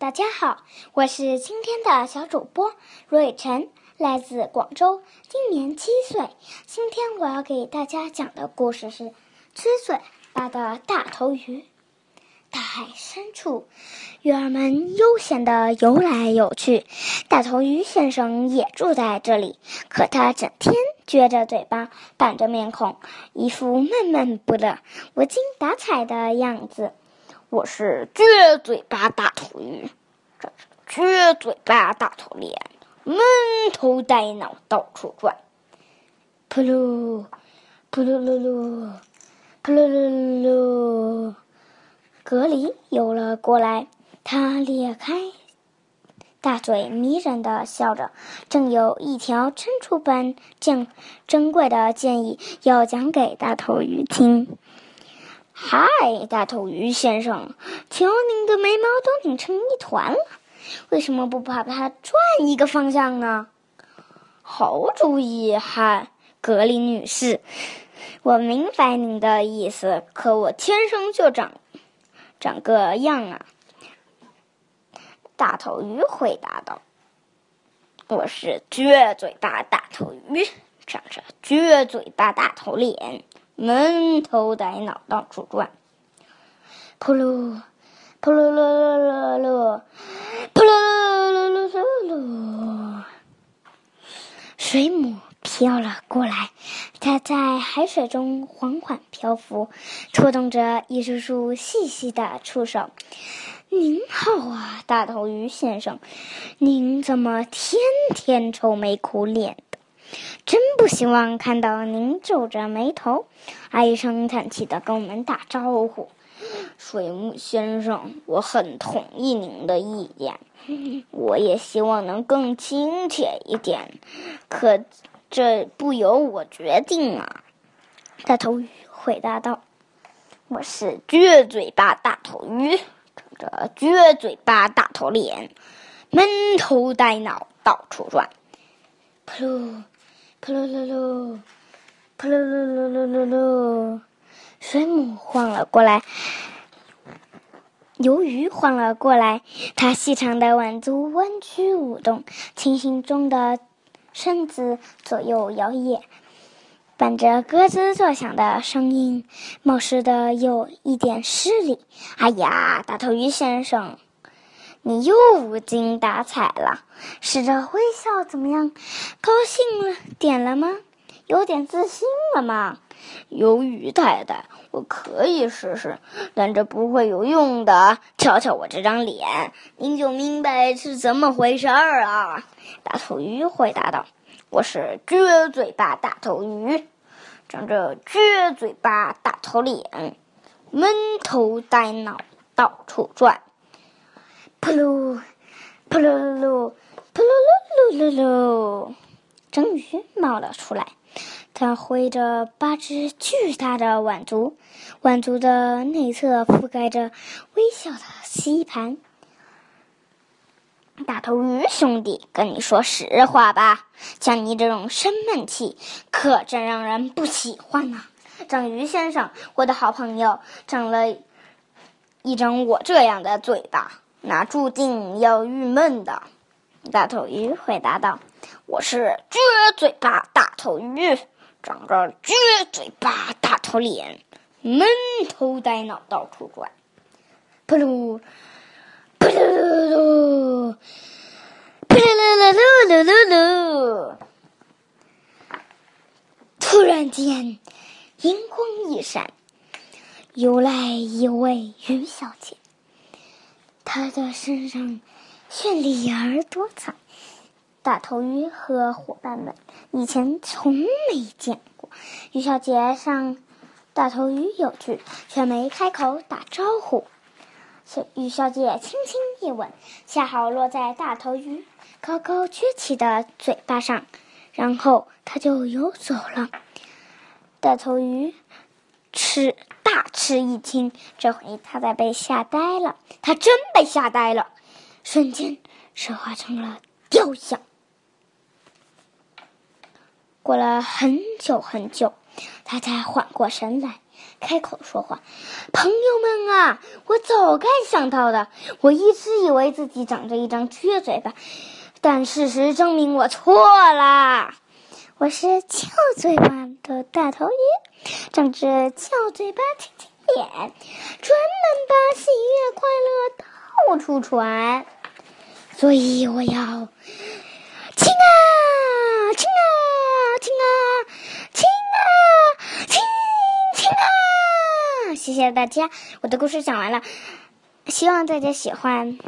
大家好，我是今天的小主播瑞晨，来自广州，今年七岁。今天我要给大家讲的故事是《吃嘴巴的大头鱼》。大海深处，鱼儿们悠闲地游来游去。大头鱼先生也住在这里，可他整天撅着嘴巴，板着面孔，一副闷闷不乐、无精打采的样子。我是撅嘴巴大头鱼，这是撅嘴巴大头脸，闷头呆脑到处转。噗噜，噗噜噜噜，噗噜噜噜噜。格里游了过来，他咧开大嘴，迷人的笑着，正有一条珍珠般珍珍贵的建议要讲给大头鱼听。嗨，大头鱼先生，瞧您的眉毛都拧成一团了，为什么不把它转一个方向呢？好主意，哈，格林女士，我明白您的意思，可我天生就长长个样啊。大头鱼回答道：“我是撅嘴巴大头鱼，长着撅嘴巴大头脸。”闷头呆脑到处转，噗噜，噗噜噜噜噜噜，噗噜噜噜噜噜噜。水母飘了过来，它在海水中缓缓漂浮，拖动着一束束细细的触手。您好啊，大头鱼先生，您怎么天天愁眉苦脸？真不希望看到您皱着眉头，唉声叹气的跟我们打招呼。水母先生，我很同意您的意见，我也希望能更亲切一点，可这不由我决定啊。大头鱼回答道：“我是撅嘴巴大头鱼，长着撅嘴巴大头脸，闷头呆脑到处转。”噗。噗噜噜噜，噗噜噜噜噜噜噜，水母晃了过来，鱿鱼晃了过来，它细长的腕足弯曲舞动，清新中的身子左右摇曳，伴着咯吱作响的声音，冒失的有一点失礼。哎呀，大头鱼先生！你又无精打采了，试着微笑怎么样？高兴了点了吗？有点自信了吗？鱿鱼太太，我可以试试，但这不会有用的。瞧瞧我这张脸，您就明白是怎么回事儿啊！大头鱼回答道：“我是撅嘴巴大头鱼，长着撅嘴巴大头脸，闷头呆脑到处转。”噗噜，噗噜噜噜，噗噜噜噜噜噜，章鱼冒了出来。它挥着八只巨大的碗足，碗足的内侧覆盖着微笑的吸盘。大头鱼兄弟，跟你说实话吧，像你这种生闷气，可真让人不喜欢呢。章鱼先生，我的好朋友，长了一张我这样的嘴巴。那注定要郁闷的，大头鱼回答道：“我是撅嘴巴大头鱼，长着撅嘴巴大头脸，闷头呆脑到处转。”噗噜，噗噜噜噜，噗噜噜噜噜噜噜。突然间，银光一闪，游来一位鱼小姐。他的身上绚丽而多彩，大头鱼和伙伴们以前从没见过。鱼小姐向大头鱼有趣，却没开口打招呼。小鱼小姐轻轻一吻，恰好落在大头鱼高高撅起的嘴巴上，然后它就游走了。大头鱼吃。大吃一惊，这回他在被吓呆了。他真被吓呆了，瞬间石化成了雕像。过了很久很久，他才缓过神来。开口说话。朋友们啊，我早该想到的。我一直以为自己长着一张撅嘴巴，但事实证明我错了。我是翘嘴巴的大头鱼，长着翘嘴巴亲亲脸，专门把喜悦快乐到处传。所以我要亲啊亲啊亲啊亲啊亲亲啊！谢谢大家，我的故事讲完了，希望大家喜欢。